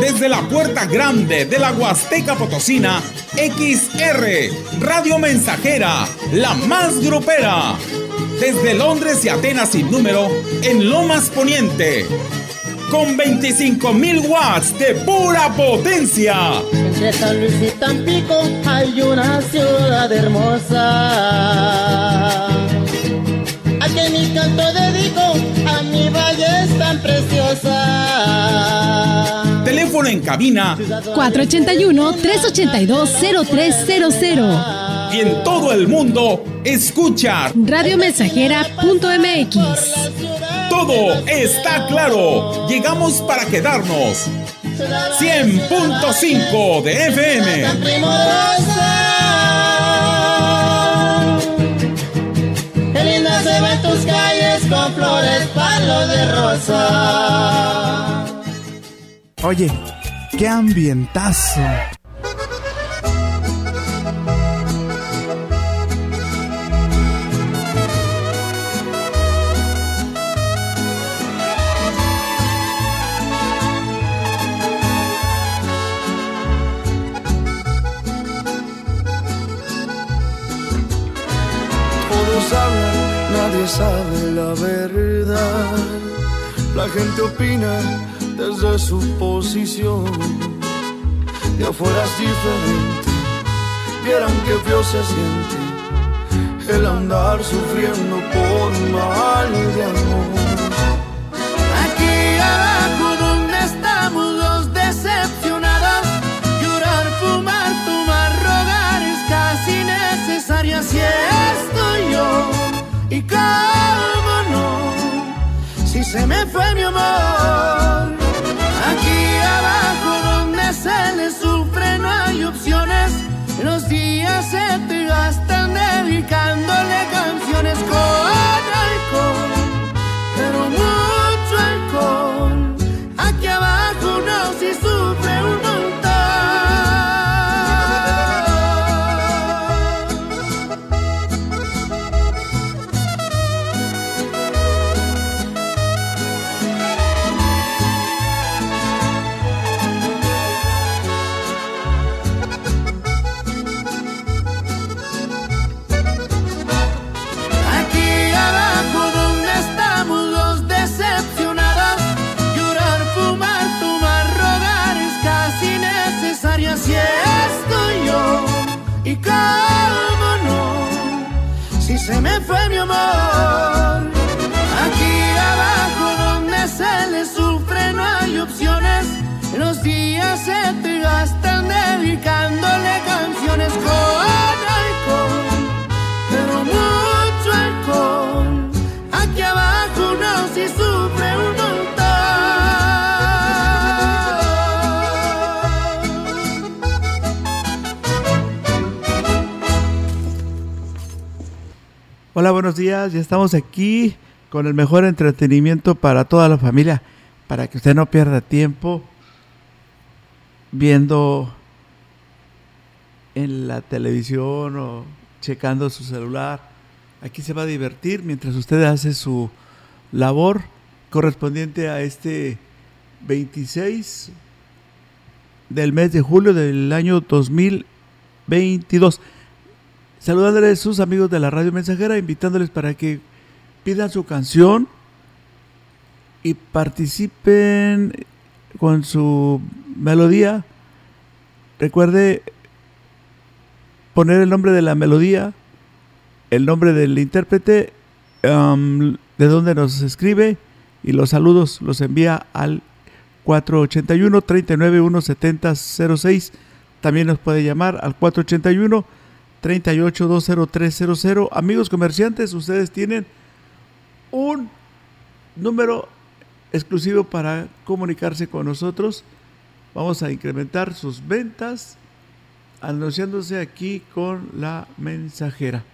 Desde la puerta grande de la Huasteca Potosina, XR, Radio Mensajera, la más grupera. Desde Londres y Atenas sin número, en Lomas Poniente. Con 25.000 watts de pura potencia. Entre San Luis y Tampico hay una ciudad hermosa. A que mi canto dedico a mi valle es tan preciosa. Teléfono en cabina 481-382-0300. y en todo el mundo, escucha. Radiomensajera.mx. Todo está claro. Llegamos para quedarnos. 100.5 de FM. Linda se ven tus calles con flores, palos de rosa. Oye, qué ambientazo. Nadie sabe la verdad. La gente opina desde su posición. De afuera es diferente, vieran que feo se siente el andar sufriendo por mal de amor. Aquí abajo donde estamos los decepcionados, llorar, fumar, tomar, rogar es casi necesario. Así estoy yo y cómo no, si se me fue mi amor. Los días días. Ya estamos aquí con el mejor entretenimiento para toda la familia, para que usted no pierda tiempo viendo en la televisión o checando su celular. Aquí se va a divertir mientras usted hace su labor correspondiente a este 26 del mes de julio del año 2022. Saludándoles sus amigos de la radio mensajera, invitándoles para que pidan su canción y participen con su melodía. Recuerde poner el nombre de la melodía, el nombre del intérprete, um, de dónde nos escribe y los saludos los envía al 481 39 7006 También nos puede llamar al 481 3820 Amigos comerciantes, ustedes tienen un número exclusivo para comunicarse con nosotros. Vamos a incrementar sus ventas anunciándose aquí con la mensajera.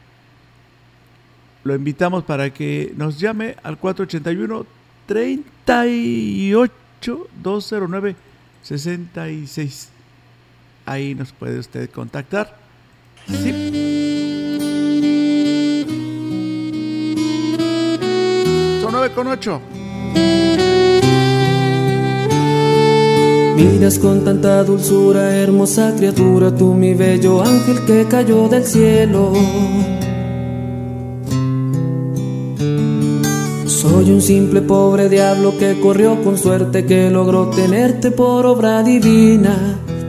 Lo invitamos para que nos llame al 481 38 209 66. Ahí nos puede usted contactar. Son 9 con 8. Miras con tanta dulzura, hermosa criatura, tú mi bello ángel que cayó del cielo. Soy un simple pobre diablo que corrió con suerte, que logró tenerte por obra divina,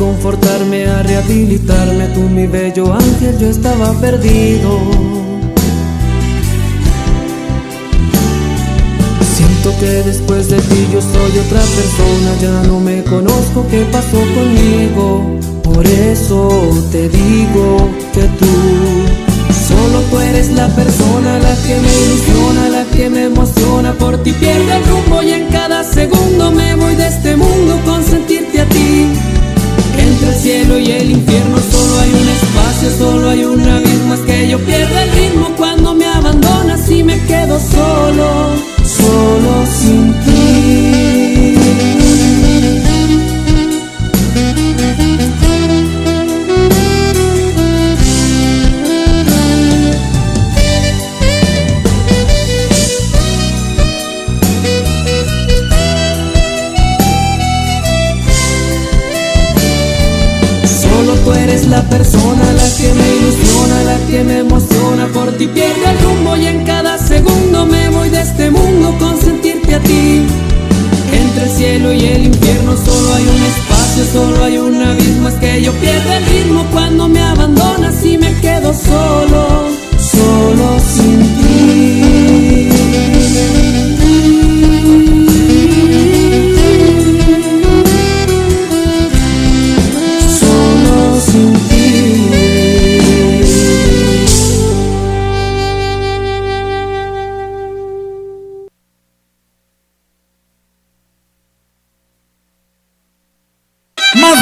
A reconfortarme, a rehabilitarme, tú mi bello ángel, yo estaba perdido. Siento que después de ti yo soy otra persona, ya no me conozco qué pasó conmigo. Por eso te digo que tú, solo tú eres la persona, la que me ilusiona, la que me emociona. Por ti pierdo el rumbo y en cada segundo me el me emociona. Por ti pierdo el rumbo y en cada segundo me voy de este mundo con sentirte a ti. Entre el cielo y el infierno solo hay un espacio, solo hay un abismo. Es que yo pierdo el ritmo cuando me abandonas y me quedo solo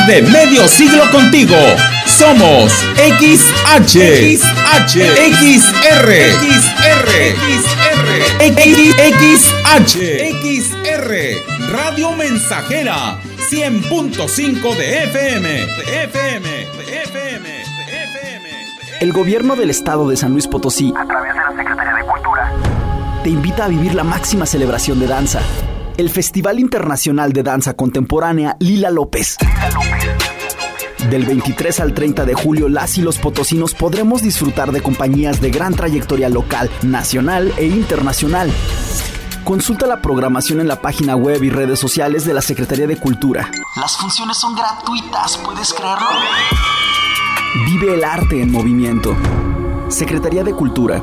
de medio siglo contigo. Somos XH, XH, XR, XR, XR, XH, XR, Radio Mensajera, 100.5 de FM, de FM, de FM, de FM. El gobierno del estado de San Luis Potosí, a través de la Secretaría de Cultura, te invita a vivir la máxima celebración de danza el Festival Internacional de Danza Contemporánea Lila López. Del 23 al 30 de julio, las y los potosinos podremos disfrutar de compañías de gran trayectoria local, nacional e internacional. Consulta la programación en la página web y redes sociales de la Secretaría de Cultura. Las funciones son gratuitas, ¿puedes creerlo? Vive el arte en movimiento. Secretaría de Cultura.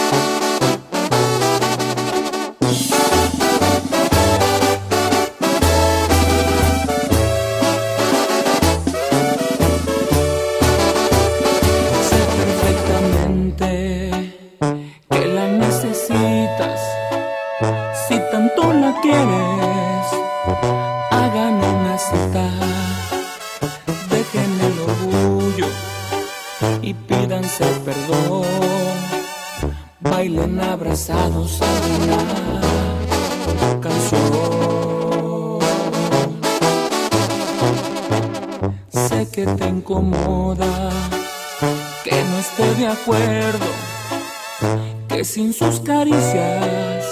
Caricias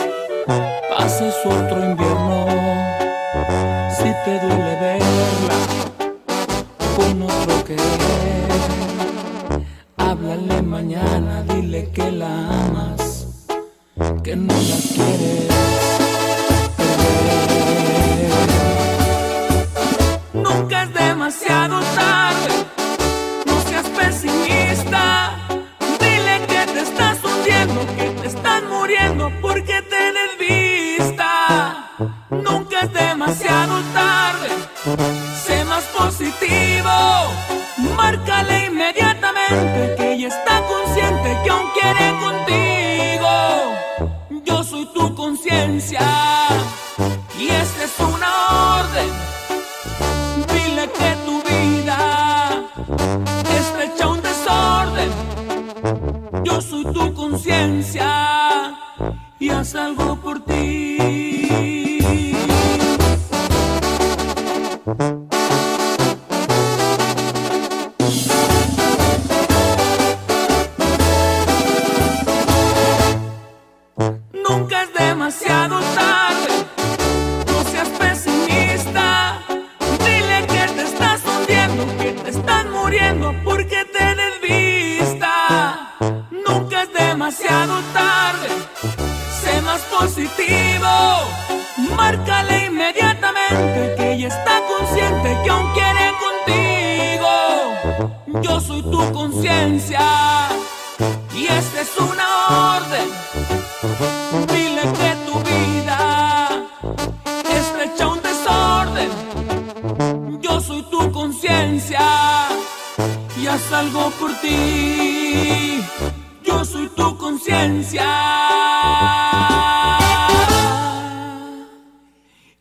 pases otro invierno. Si te duele verla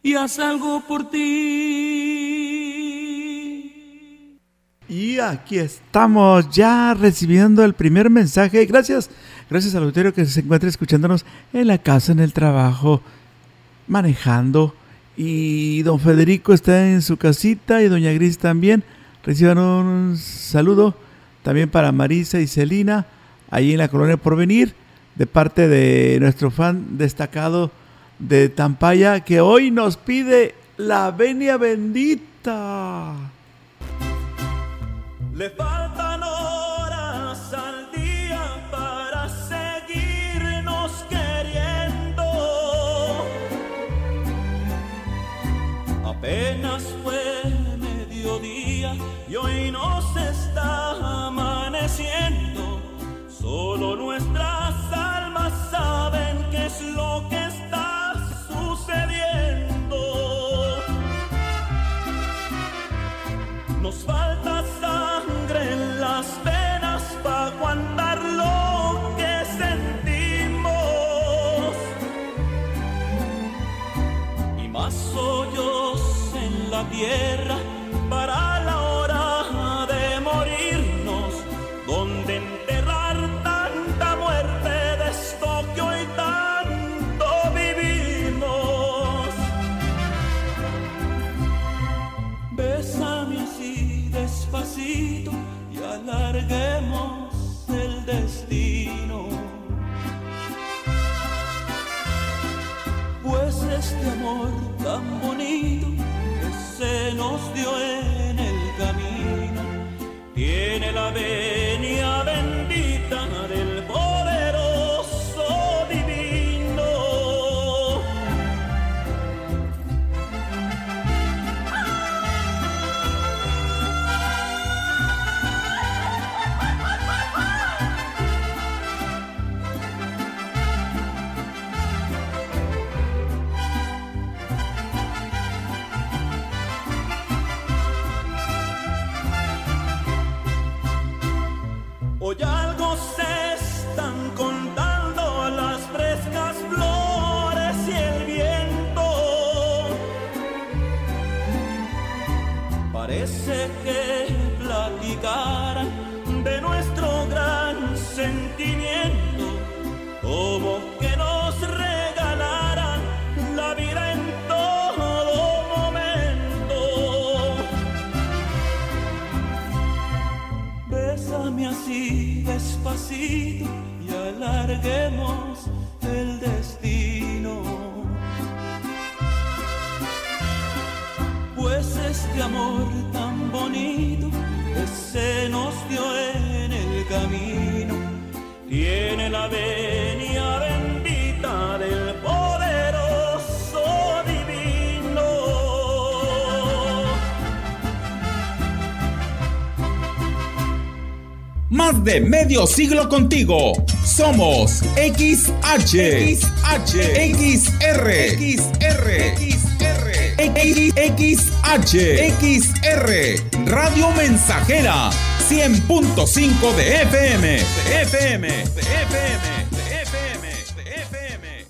y haz algo por ti. Y aquí estamos ya recibiendo el primer mensaje. Gracias, gracias al auditorio que se encuentra escuchándonos en la casa, en el trabajo, manejando. Y don Federico está en su casita y doña Gris también. Reciban un saludo también para Marisa y Celina, ahí en la colonia Porvenir, de parte de nuestro fan destacado de Tampaya, que hoy nos pide la venia bendita. Le faltan horas al día para seguirnos queriendo. Apenas fue mediodía y hoy nos está amaneciendo. Solo nuestras tierra para la hora de morirnos. Donde enterrar tanta muerte de esto que hoy tanto vivimos. Bésame así despacito y alarguemos el destino. Pues este amor tan bonito nos dio en el camino tiene la venia de medio siglo contigo. Somos XH, XH, XR, XR, XR, XH, XR, Radio Mensajera, 100.5 de FM, de FM, de FM, de FM, de FM.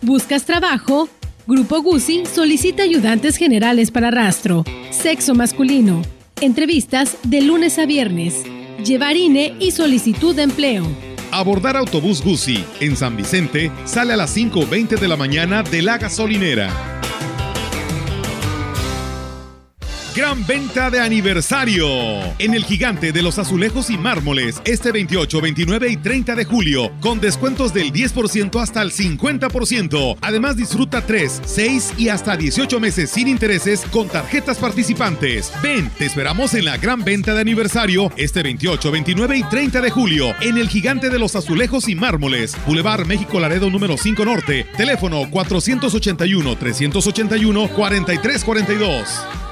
¿Buscas trabajo? Grupo Guzzi solicita ayudantes generales para rastro. Sexo masculino. Entrevistas de lunes a viernes. Llevar INE y solicitud de empleo. Abordar autobús Guzzi en San Vicente sale a las 5.20 de la mañana de la gasolinera. Gran venta de aniversario en el gigante de los azulejos y mármoles este 28, 29 y 30 de julio con descuentos del 10% hasta el 50%. Además disfruta 3, 6 y hasta 18 meses sin intereses con tarjetas participantes. Ven, te esperamos en la gran venta de aniversario este 28, 29 y 30 de julio en el gigante de los azulejos y mármoles. Boulevard México Laredo número 5 Norte. Teléfono 481 381 4342.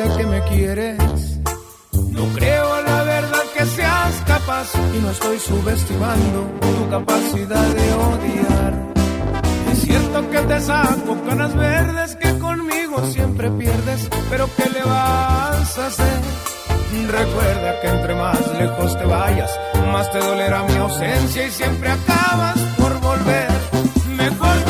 Olvidaste que me quieres? No creo la verdad que seas capaz y no estoy subestimando tu capacidad de odiar. Es cierto que te saco canas verdes que conmigo siempre pierdes, pero ¿qué le vas a hacer? Recuerda que entre más lejos te vayas, más te dolerá mi ausencia y siempre acabas por volver. Mejor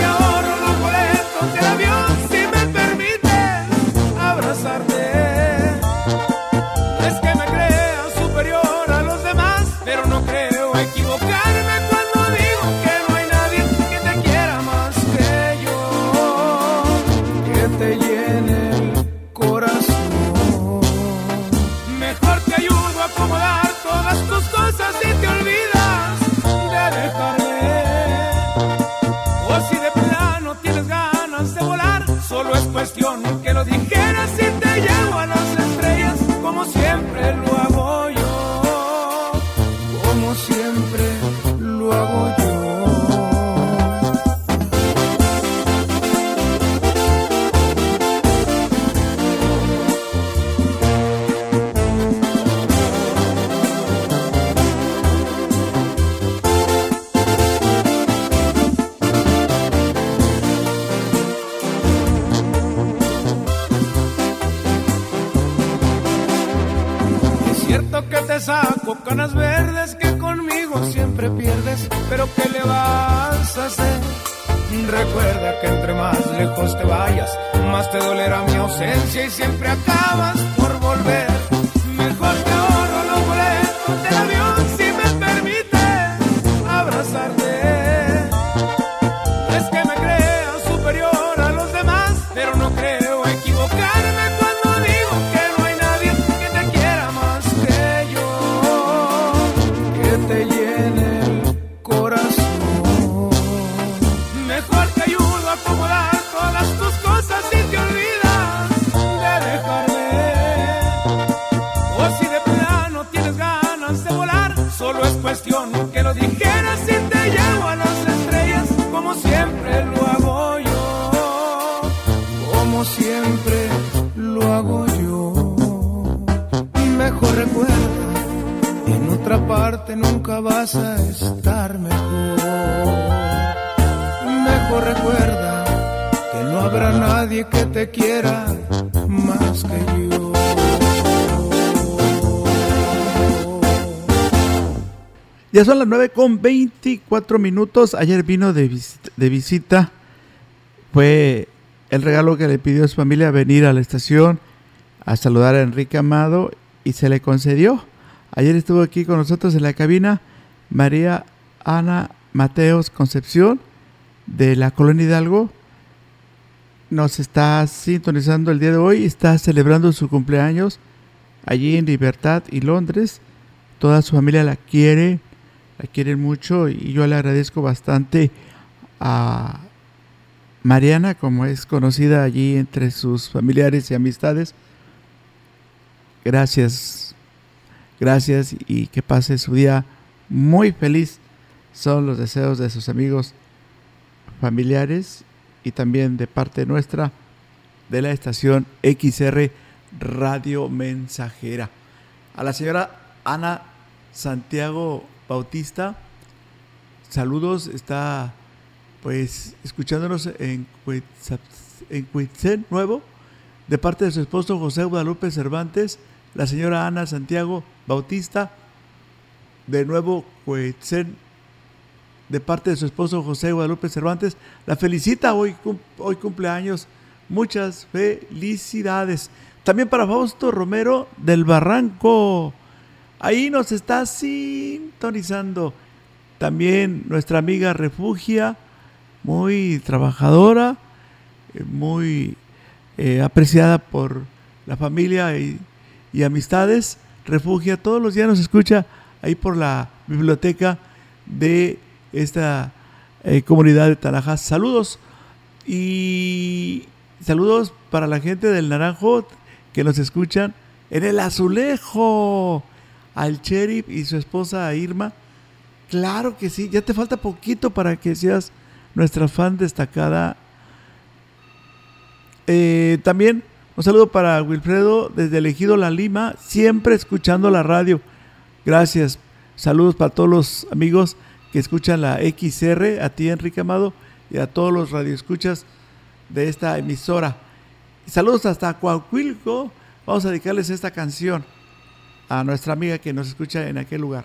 Recuerda que no habrá nadie que te quiera más que yo. Ya son las 9 con 24 minutos. Ayer vino de, visita, de visita. Fue el regalo que le pidió a su familia venir a la estación a saludar a Enrique Amado y se le concedió. Ayer estuvo aquí con nosotros en la cabina María Ana Mateos Concepción de la Colonia Hidalgo. Nos está sintonizando el día de hoy, está celebrando su cumpleaños allí en Libertad y Londres. Toda su familia la quiere, la quieren mucho y yo le agradezco bastante a Mariana, como es conocida allí entre sus familiares y amistades. Gracias, gracias y que pase su día muy feliz. Son los deseos de sus amigos familiares y también de parte nuestra de la estación XR Radio Mensajera. A la señora Ana Santiago Bautista, saludos, está pues escuchándonos en Cuitzen Nuevo, de parte de su esposo José Guadalupe Cervantes, la señora Ana Santiago Bautista, de nuevo Cuitzen, de parte de su esposo José Guadalupe Cervantes, la felicita hoy, hoy cumpleaños, muchas felicidades. También para Fausto Romero del Barranco, ahí nos está sintonizando. También nuestra amiga Refugia, muy trabajadora, eh, muy eh, apreciada por la familia y, y, amistades. Refugia todos los días nos escucha ahí por la biblioteca de esta eh, comunidad de Tanajas. Saludos y saludos para la gente del Naranjo que nos escuchan en el azulejo. Al sheriff y su esposa Irma. Claro que sí, ya te falta poquito para que seas nuestra fan destacada. Eh, también un saludo para Wilfredo desde Elegido La Lima, siempre escuchando la radio. Gracias. Saludos para todos los amigos que escuchan la XR, a ti Enrique Amado y a todos los radioescuchas de esta emisora. Saludos hasta Coahuilco. Vamos a dedicarles esta canción a nuestra amiga que nos escucha en aquel lugar.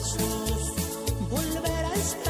brazos volver a estar.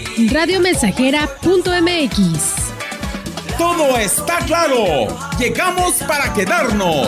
Radiomensajera.mx. todo está claro. Llegamos para quedarnos.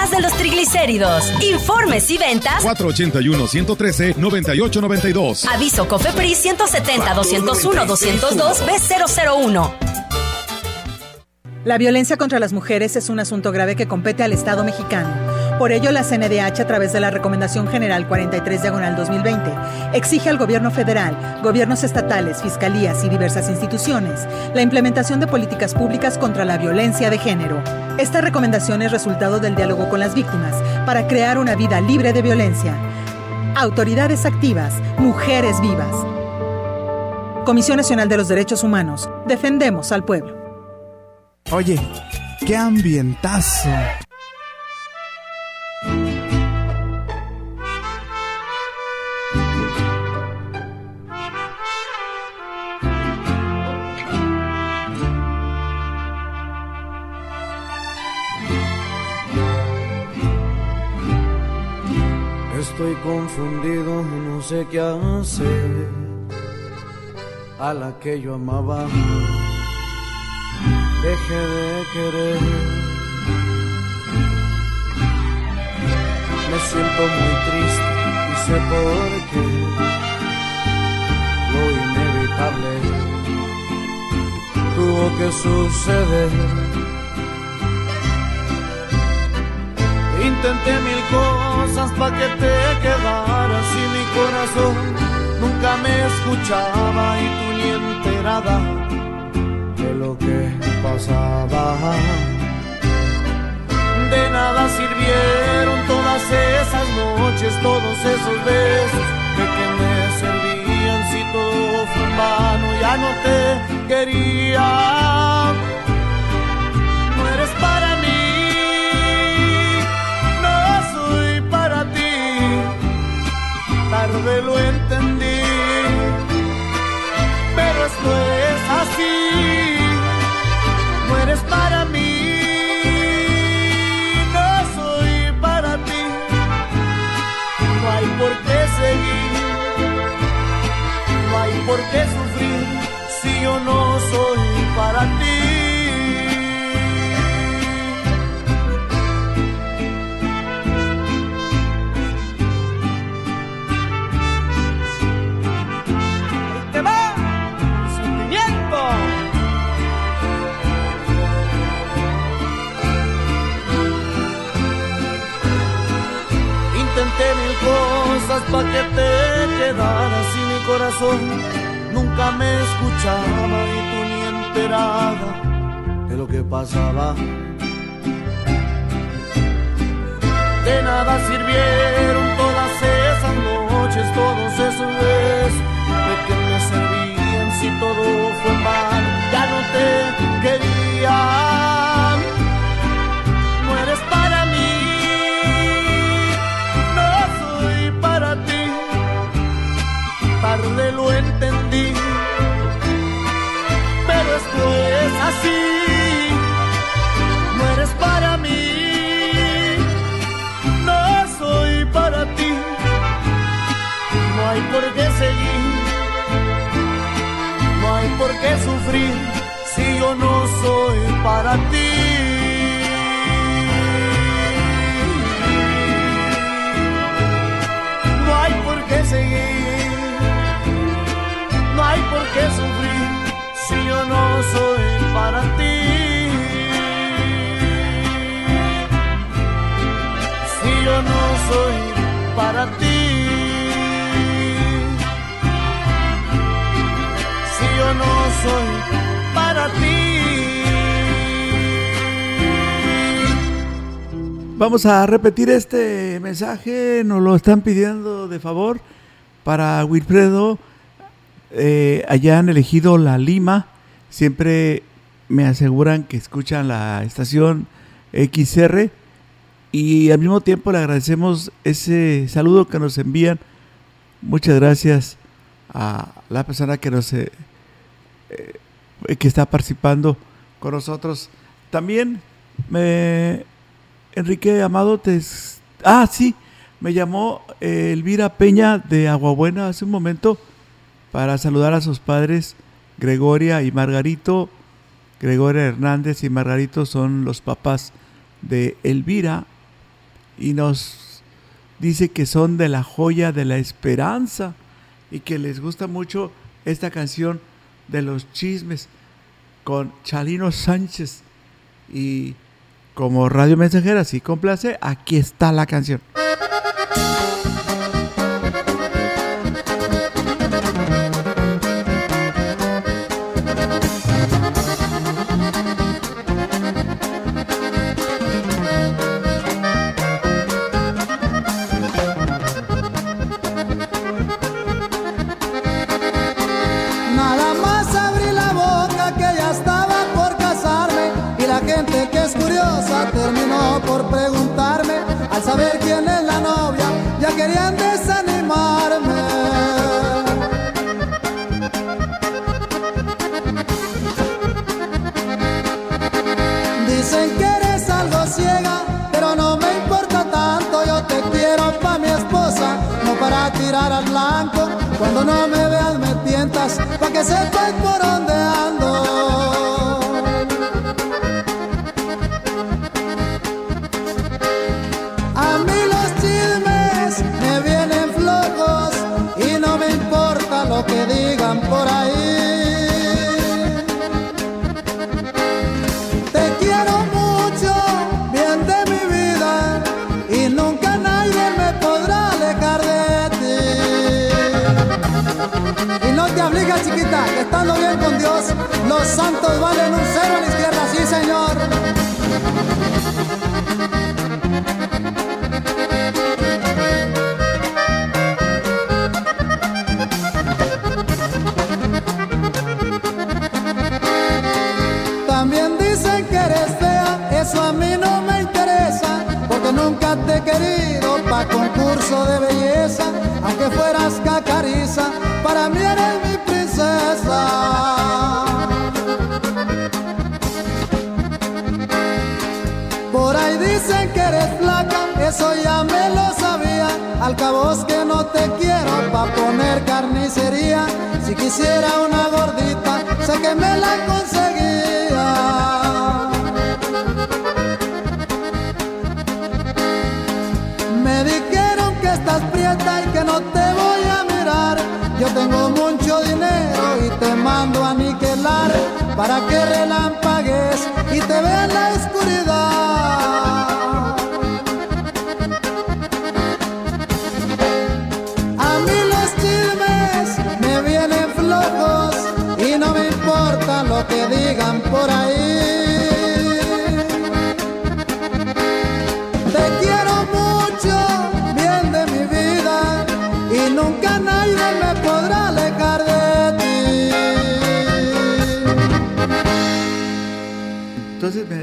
de los triglicéridos. Informes y ventas. 481-113-9892. Aviso COFEPRIS 170 201 202 B001. La violencia contra las mujeres es un asunto grave que compete al Estado mexicano. Por ello, la CNDH, a través de la Recomendación General 43 Diagonal 2020, exige al Gobierno federal, gobiernos estatales, fiscalías y diversas instituciones la implementación de políticas públicas contra la violencia de género. Esta recomendación es resultado del diálogo con las víctimas para crear una vida libre de violencia. Autoridades activas, mujeres vivas. Comisión Nacional de los Derechos Humanos. Defendemos al pueblo. Oye, qué ambientazo. Confundido, no sé qué hacer. A la que yo amaba, dejé de querer. Me siento muy triste y sé por qué. Lo inevitable tuvo que suceder. Intenté mil cosas para que te quedaras y mi corazón nunca me escuchaba y tú ni enterada de lo que pasaba. De nada sirvieron todas esas noches, todos esos besos de que me servían si todo fue en vano, ya no te quería. Tarde lo entendí, pero esto es así. No eres para mí, no soy para ti. No hay por qué seguir, no hay por qué sufrir si yo no soy para ti. Cosas para que te quedaras y mi corazón nunca me escuchaba y tú ni enterada de lo que pasaba. De nada sirvieron todas esas noches, todos esos besos de que me servían si todo fue mal. Ya no te quería, es así. No eres para mí, no soy para ti. No hay por qué seguir no hay por qué sufrir si yo no soy para ti. No hay por qué seguir, no hay por qué sufrir no soy para ti. Si yo no soy para ti. Si yo no soy para ti. Vamos a repetir este mensaje, nos lo están pidiendo de favor para Wilfredo. Eh, allá han elegido La Lima, siempre me aseguran que escuchan la estación XR y al mismo tiempo le agradecemos ese saludo que nos envían. Muchas gracias a la persona que nos eh, eh, que está participando con nosotros. También me Enrique Amado te ah sí me llamó eh, Elvira Peña de Aguabuena hace un momento para saludar a sus padres Gregoria y Margarito. Gregoria Hernández y Margarito son los papás de Elvira y nos dice que son de la joya de la esperanza y que les gusta mucho esta canción de los chismes con Chalino Sánchez y como radio mensajera si complace, aquí está la canción. Cuando no me veas me tientas, pa' que sepas por chiquita, estando bien con Dios, los santos valen un cero a la izquierda, sí, señor. También dicen que eres fea, eso a mí no me interesa, porque nunca te he querido pa' concurso de belleza, aunque fueras cacariza, para mí eres mi eres flaca, eso ya me lo sabía. Al cabo es que no te quiero pa' poner carnicería. Si quisiera una gordita, sé que me la conseguía. Me dijeron que estás prieta y que no te voy a mirar. Yo tengo mucho dinero y te mando a aniquilar para que relampagues y te vea en la oscuridad.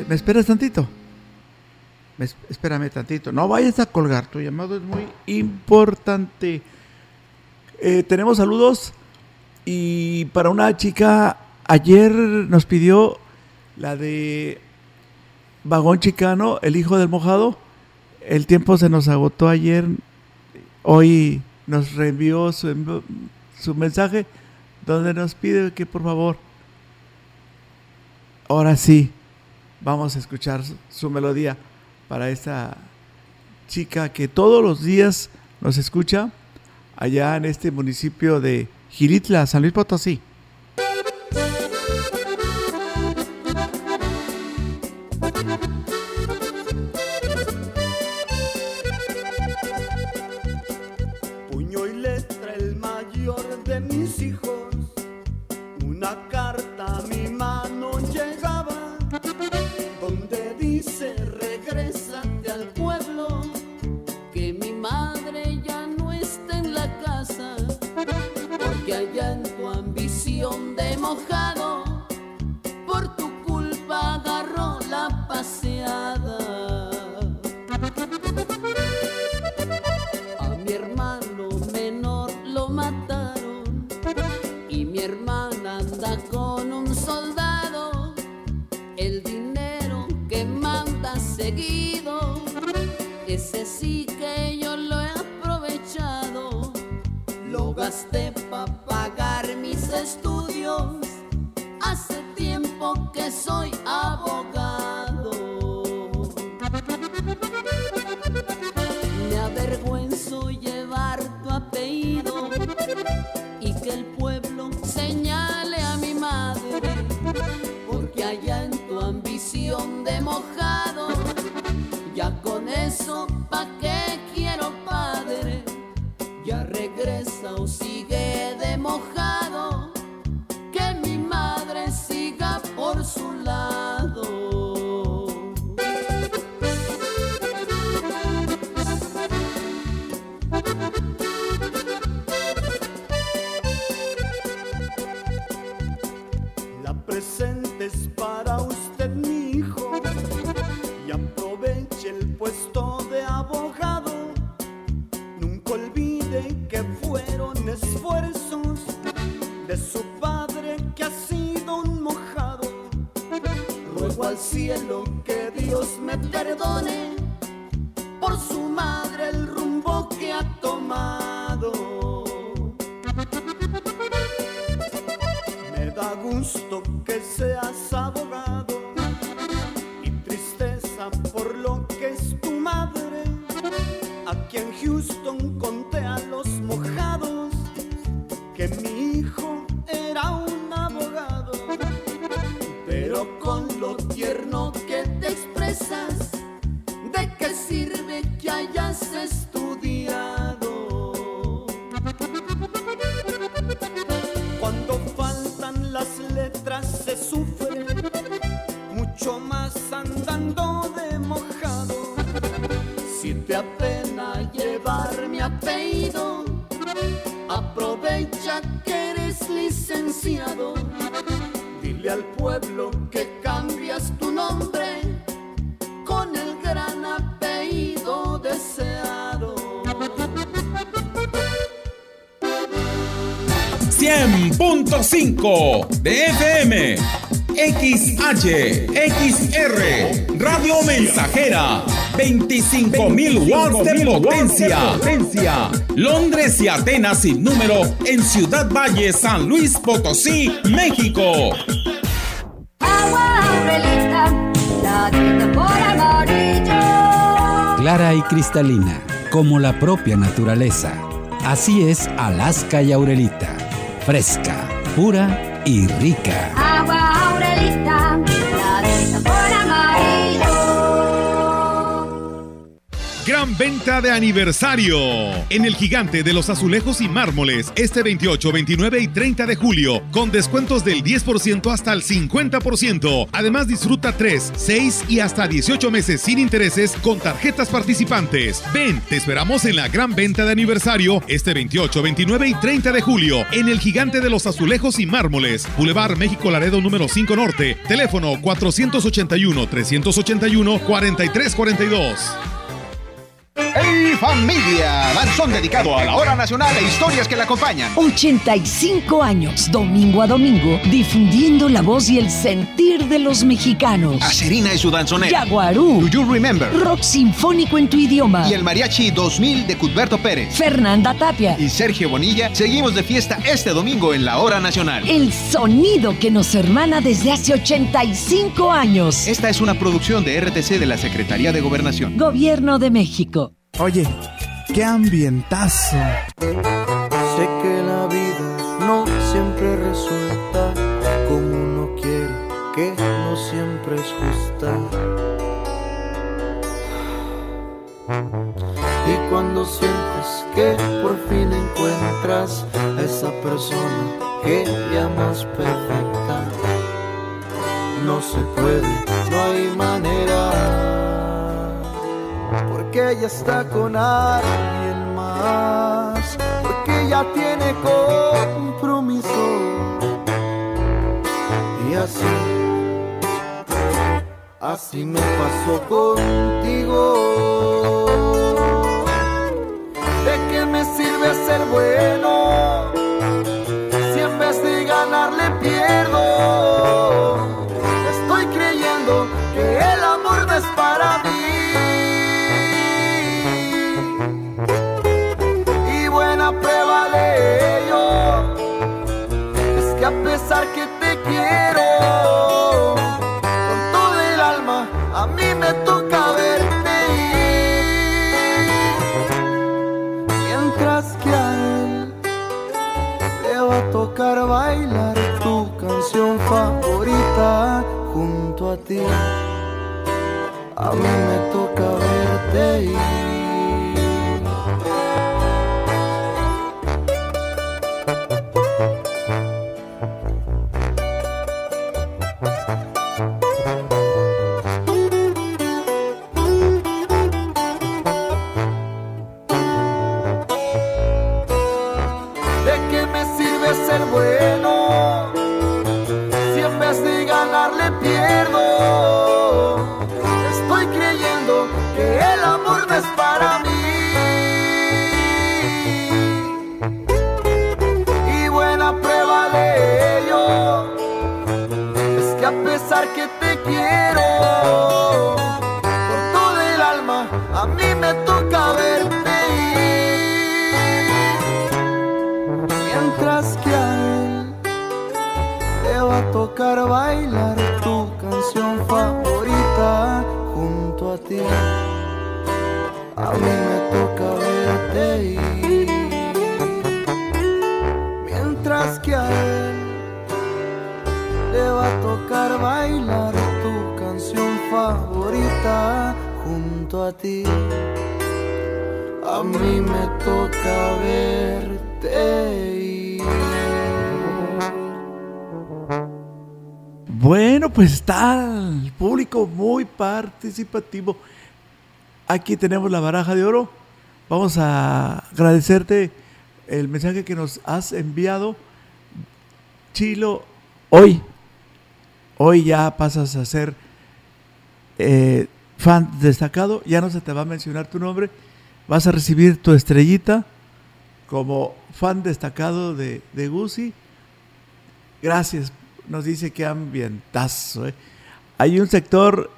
¿Me, esperas tantito? Me es- espérame tantito. No vayas a colgar. Tu llamado es muy importante. Eh, tenemos saludos. Y para una chica, ayer nos pidió la de Vagón Chicano, el hijo del mojado. El tiempo se nos agotó ayer. Hoy nos reenvió su, su mensaje donde nos pide que por favor ahora sí, vamos a escuchar su melodía para esta chica que todos los días nos escucha allá en este municipio de Giritla, San Luis Potosí. listen de FM, XH, XR, Radio Mensajera, 25.000 watts de potencia. Londres y Atenas sin número en Ciudad Valle, San Luis Potosí, México. Clara y cristalina, como la propia naturaleza. Así es Alaska y Aurelita. Fresca pura y rica. Venta de aniversario en el gigante de los azulejos y mármoles este 28, 29 y 30 de julio con descuentos del 10% hasta el 50%. Además disfruta 3, 6 y hasta 18 meses sin intereses con tarjetas participantes. Ven, te esperamos en la gran venta de aniversario este 28, 29 y 30 de julio en el gigante de los azulejos y mármoles. Boulevard México Laredo número 5 Norte. Teléfono 481 381 4342. ¡Hey familia! Danzón dedicado a la hora nacional e historias que la acompañan. 85 años, domingo a domingo, difundiendo la voz y el sentir de los mexicanos. Acerina y su danzonera. Yaguarú. Do You Remember. Rock sinfónico en tu idioma. Y el Mariachi 2000 de Cudberto Pérez. Fernanda Tapia. Y Sergio Bonilla. Seguimos de fiesta este domingo en la hora nacional. El sonido que nos hermana desde hace 85 años. Esta es una producción de RTC de la Secretaría de Gobernación. Gobierno de México. Oye, qué ambientazo. Sé que la vida no siempre resulta como uno quiere, que no siempre es justa. Y cuando sientes que por fin encuentras a esa persona que llamas perfecta, no se puede, no hay manera porque ella está con alguien más, porque ella tiene compromiso. Y así, así me pasó contigo. ¿De qué me sirve ser bueno si en vez de ganarle pierdo? A mí me toca verte ir. Participativo. Aquí tenemos la baraja de oro. Vamos a agradecerte el mensaje que nos has enviado. Chilo, hoy, hoy ya pasas a ser eh, fan destacado. Ya no se te va a mencionar tu nombre. Vas a recibir tu estrellita como fan destacado de, de Gucci. Gracias nos dice que ambientazo. ¿eh? Hay un sector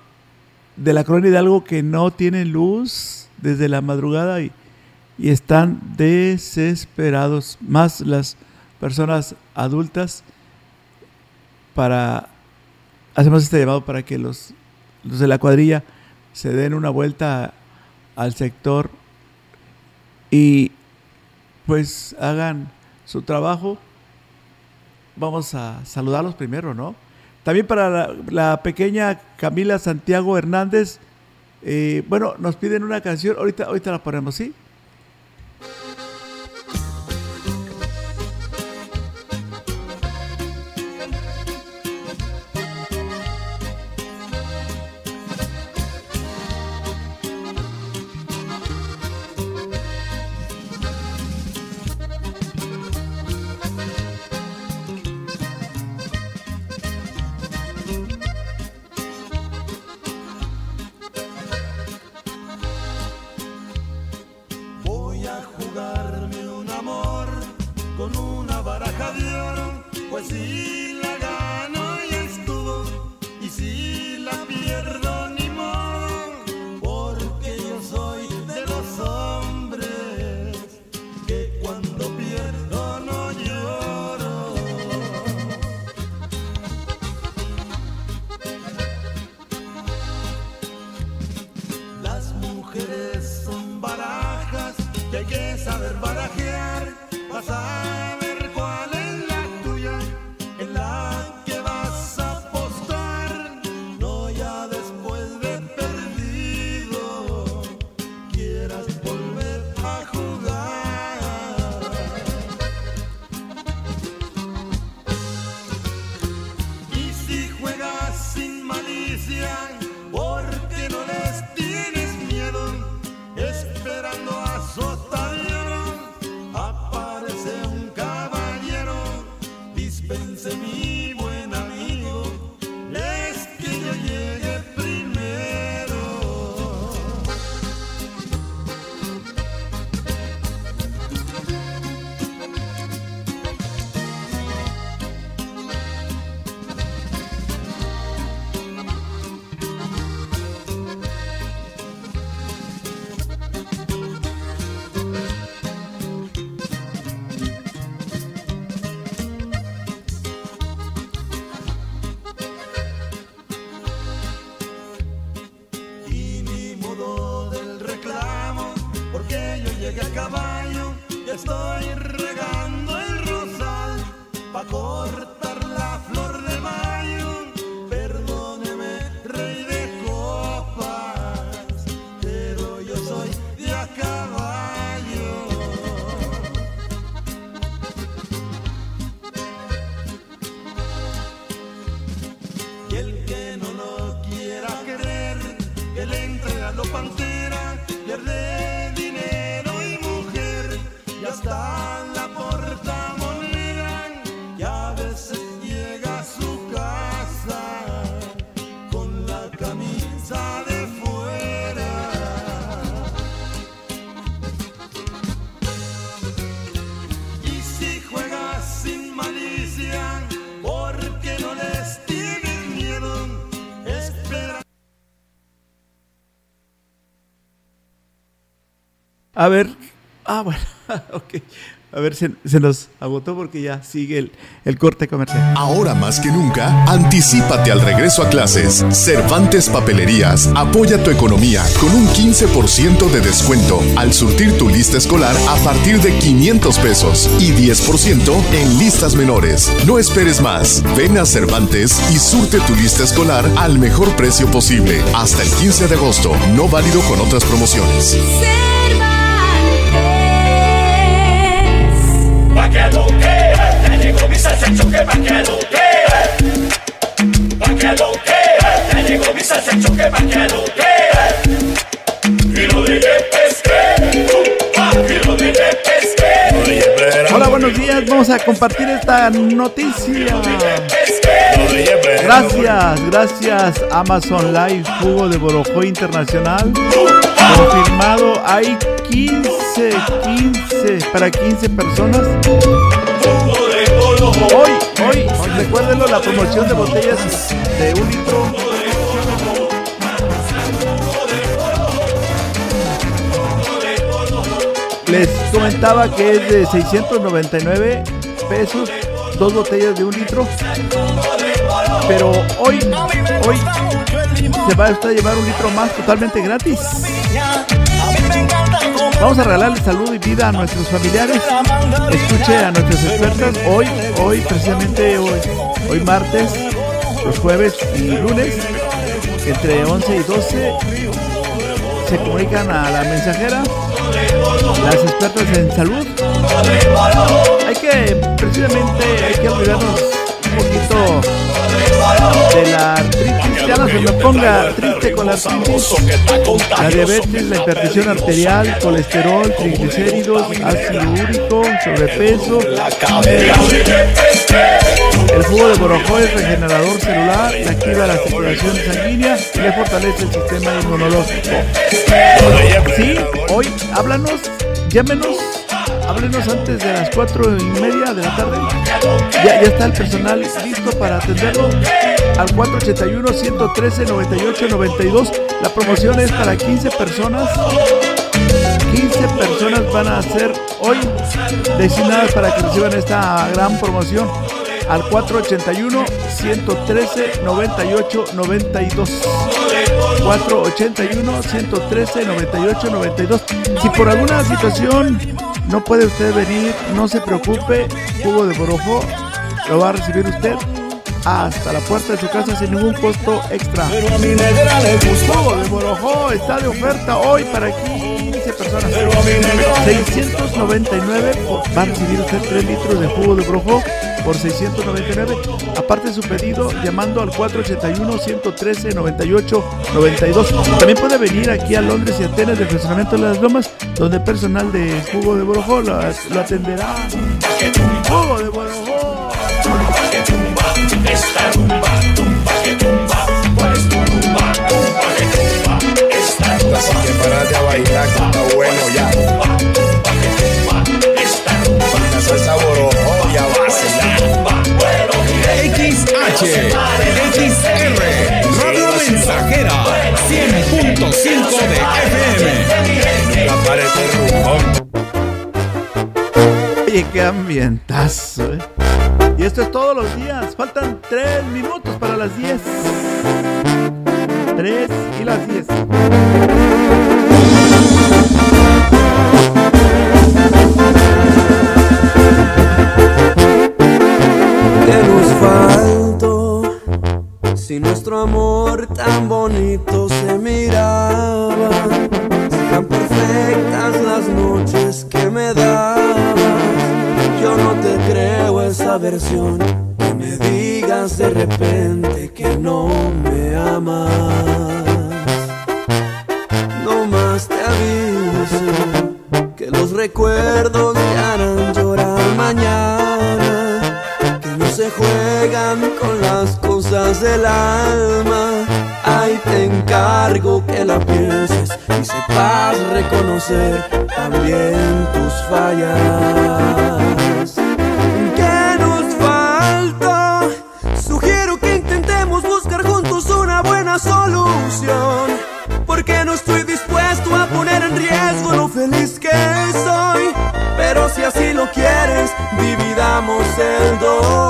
de la colonia Hidalgo que no tiene luz desde la madrugada y, y están desesperados, más las personas adultas, para... Hacemos este llamado para que los, los de la cuadrilla se den una vuelta al sector y pues hagan su trabajo vamos a saludarlos primero, ¿no? También para la, pequeña Camila Santiago Hernández, eh, bueno, nos piden una canción, ahorita, ahorita la ponemos, ¿sí? A ver, ah, bueno, ok. A ver, se, se nos agotó porque ya sigue el, el corte comercial. Ahora más que nunca, anticípate al regreso a clases. Cervantes Papelerías apoya tu economía con un 15% de descuento al surtir tu lista escolar a partir de 500 pesos y 10% en listas menores. No esperes más. Ven a Cervantes y surte tu lista escolar al mejor precio posible. Hasta el 15 de agosto, no válido con otras promociones. Pa' que lo que ya llegó mi salsa choque pa' que lo que Pa' que lo que ya llegó mi salsa choque pa' que lo que Filo de que pesque, pa' filo de que pesque Hola, buenos días. Vamos a compartir esta noticia. Gracias, gracias Amazon Live, jugo de Borojó Internacional. Confirmado, hay 15, 15, para 15 personas. Hoy, hoy, recuérdenlo, la promoción de botellas de un litro. Les comentaba que es de 699 pesos, dos botellas de un litro. Pero hoy, hoy se va a usted a llevar un litro más totalmente gratis. Vamos a regalarle salud y vida a nuestros familiares. Escuche a nuestras expertas hoy, hoy precisamente hoy, hoy martes, los jueves y lunes, entre 11 y 12, se comunican a la mensajera, las expertas en salud. Hay que, precisamente, hay que olvidarnos un poquito de la artritis, ya no se me ponga triste con la artritis, la diabetes, la hipertensión arterial, colesterol, triglicéridos, ácido úrico, sobrepeso. El jugo de borojó es regenerador celular, le activa la circulación sanguínea y le fortalece el sistema inmunológico. Sí, hoy háblanos, llámenos háblenos antes de las cuatro y media de la tarde. Ya, ya está el personal listo para atenderlo al 481-113-98-92. La promoción es para 15 personas. 15 personas van a ser hoy designadas para que reciban esta gran promoción al 481 113 98 92 481-113-9892. Si por alguna situación no puede usted venir, no se preocupe, jugo de borojo lo va a recibir usted hasta la puerta de su casa sin ningún costo extra. Pero a mi negra le gustó. Jugo de borojo está de oferta hoy para 15 personas. Pero a mi negra le 699 por- va a recibir usted 3 litros de jugo de brojo por 699. Aparte su pedido, llamando al 481-113-98-92. También puede venir aquí a Londres y Atenas de Fraccionamiento de las Lomas, donde personal de jugo de brojo lo, atenderá. Jugo de tumba que tumba. De FM. La pared de rumón. Oye, qué ambientazo, ¿eh? Y esto es todos los días. Faltan 3 minutos para las 10. 3 y las 10. ¿Qué nos faltó? Si nuestro amor tan bonito Que me digas de repente que no me amas. No más te aviso que los recuerdos te harán llorar mañana que no se juegan con las cosas del alma. Ay, te encargo que la pienses y sepas reconocer también tus fallas. 感动。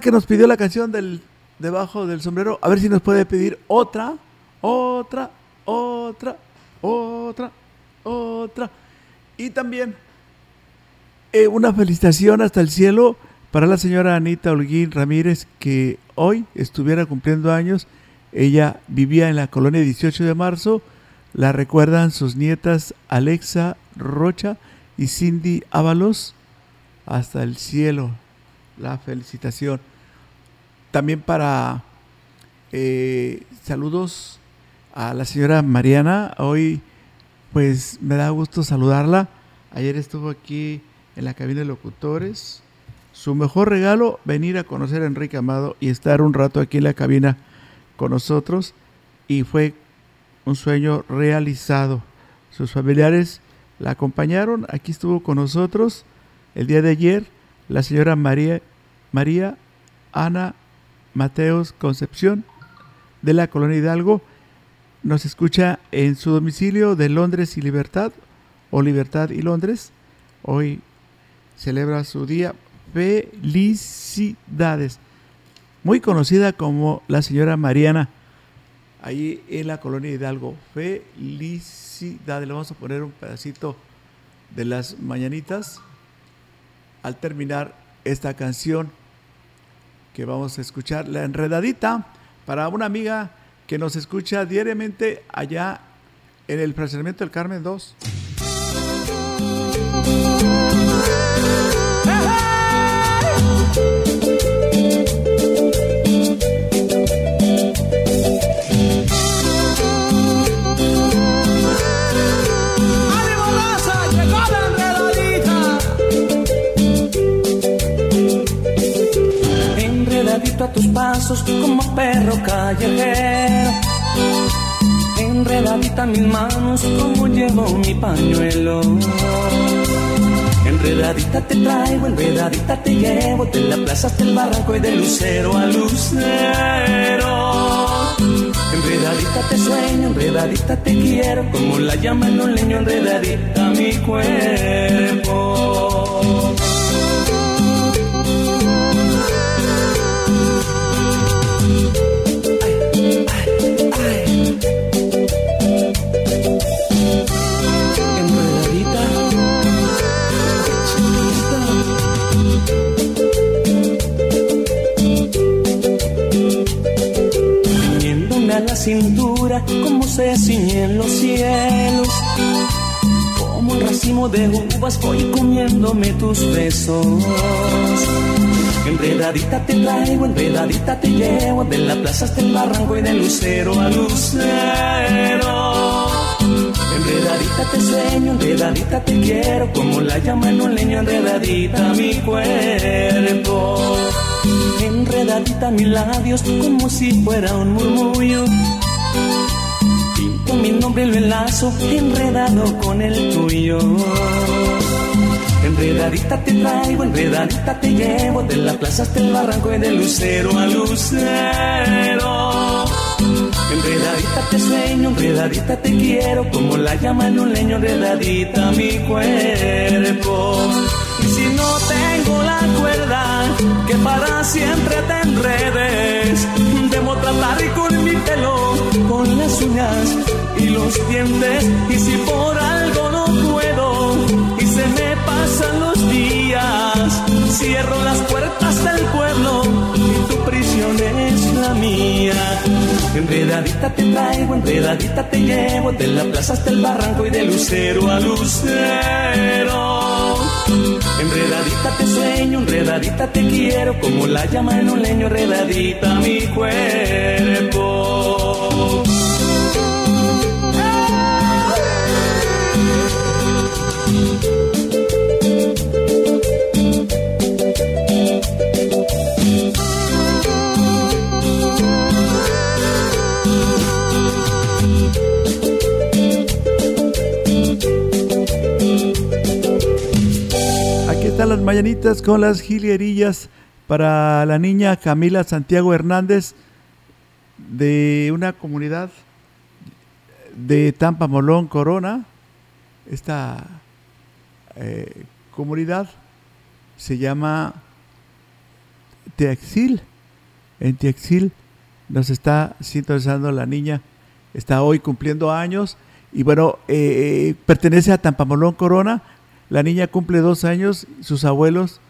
Que nos pidió la canción del debajo del sombrero, a ver si nos puede pedir otra, otra, otra, otra, otra. Y también eh, una felicitación hasta el cielo para la señora Anita Holguín Ramírez, que hoy estuviera cumpliendo años. Ella vivía en la colonia 18 de marzo. La recuerdan sus nietas Alexa Rocha y Cindy Ábalos. Hasta el cielo. La felicitación. También para eh, saludos a la señora Mariana. Hoy pues me da gusto saludarla. Ayer estuvo aquí en la cabina de locutores. su mejor regalo, venir a conocer a Enrique Amado y estar un rato aquí en la cabina con nosotros. Y fue un sueño realizado. Sus familiares la acompañaron, aquí estuvo con nosotros el día de ayer la señora María, María Ana Mateos Concepción de la Colonia Hidalgo. Nos escucha en su domicilio de Londres y Libertad o Libertad y Londres. Hoy celebra su día. Felicidades. Muy conocida como la señora Mariana, ahí en la Colonia Hidalgo. Felicidades. Le vamos a poner un pedacito de las mañanitas al terminar esta canción que vamos a escuchar, La Enredadita, para una amiga que nos escucha diariamente allá en el fraccionamiento del Carmen 2. Tus pasos como perro callejero. Enredadita mis manos como llevo mi pañuelo. Enredadita te traigo, enredadita te llevo de la plaza hasta el barranco y de lucero a lucero. Enredadita te sueño, enredadita te quiero, como la llama en un leño, enredadita mi cuerpo. Cintura como se ciñen los cielos. Como un racimo de uvas voy comiéndome tus besos. Enredadita te traigo, enredadita te llevo de la plaza hasta el barranco y de lucero a lucero. Enredadita te sueño, enredadita te quiero, como la llama en un leño, enredadita mi cuerpo. Enredadita mis labios, como si fuera un murmullo. Pinto mi nombre, lo enlazo, enredado con el tuyo. Enredadita te traigo, enredadita te llevo de la plaza hasta el barranco y de lucero a lucero. Enredadita te sueño, enredadita te quiero, como la llama en un leño, enredadita mi cuerpo. Y si no tengo la cuerda, que para siempre te enredes, debo tratar con mi pelo, con las uñas y los dientes, y si por algo no puedo, y se me pasan los días, cierro las puertas del pueblo, y tu prisión es la mía. Enredadita te traigo, enredadita te llevo de la plaza hasta el barranco y de lucero a lucero. Enredadita te sueño, enredadita te quiero, como la llama en un leño, enredadita mi cuerpo. Están las mañanitas con las jilguerillas para la niña Camila Santiago Hernández de una comunidad de Tampa Molón Corona. Esta eh, comunidad se llama Teaxil. En Teaxil nos está sintonizando la niña. Está hoy cumpliendo años y bueno, eh, pertenece a Tampamolón Corona. La niña cumple dos años, sus abuelos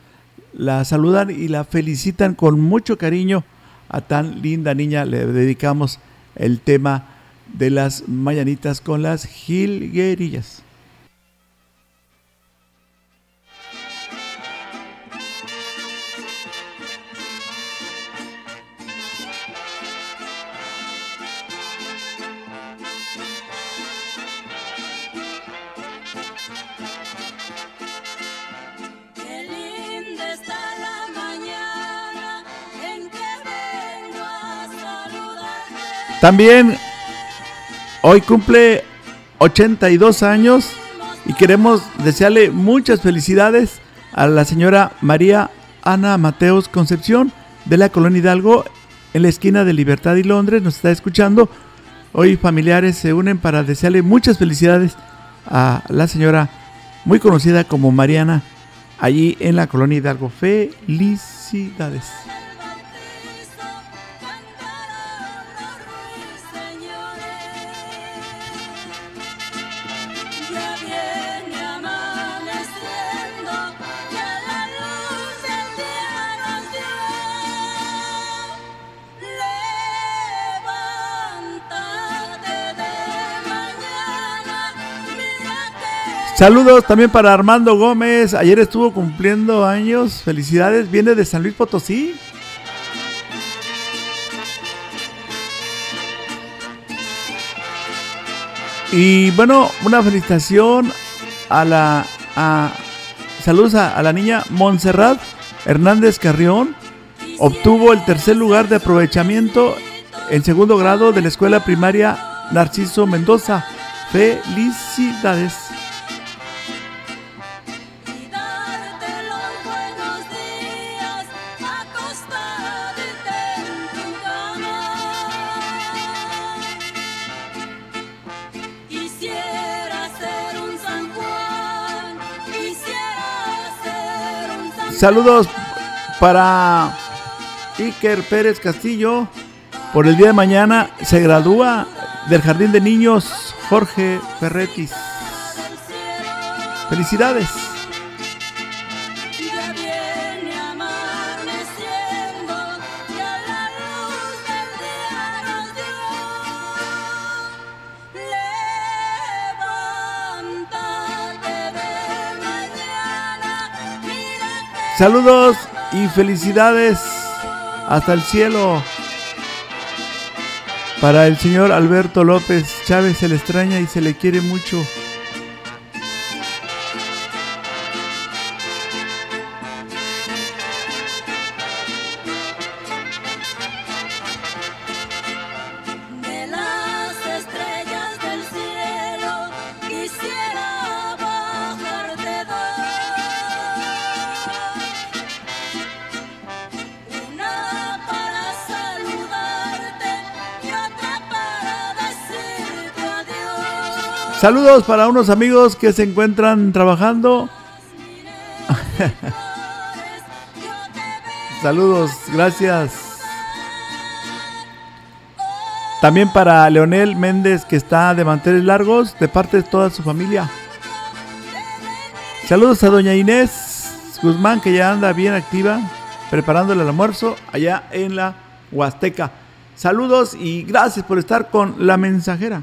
la saludan y la felicitan con mucho cariño a tan linda niña. Le dedicamos el tema de las mañanitas con las jilguerillas. También hoy cumple 82 años y queremos desearle muchas felicidades a la señora María Ana Mateos Concepción de la Colonia Hidalgo en la esquina de Libertad y Londres. Nos está escuchando. Hoy familiares se unen para desearle muchas felicidades a la señora muy conocida como Mariana allí en la Colonia Hidalgo. Felicidades. Saludos también para Armando Gómez. Ayer estuvo cumpliendo años. Felicidades. Viene de San Luis Potosí. Y bueno, una felicitación a la. Saludos a, a la niña Montserrat Hernández Carrión. Obtuvo el tercer lugar de aprovechamiento en segundo grado de la escuela primaria Narciso Mendoza. Felicidades. Saludos para Iker Pérez Castillo. Por el día de mañana se gradúa del Jardín de Niños Jorge Ferretis. Felicidades. Saludos y felicidades hasta el cielo. Para el señor Alberto López Chávez se le extraña y se le quiere mucho. Saludos para unos amigos que se encuentran trabajando. Saludos, gracias. También para Leonel Méndez que está de manteles largos de parte de toda su familia. Saludos a doña Inés Guzmán que ya anda bien activa preparando el almuerzo allá en la Huasteca. Saludos y gracias por estar con la mensajera.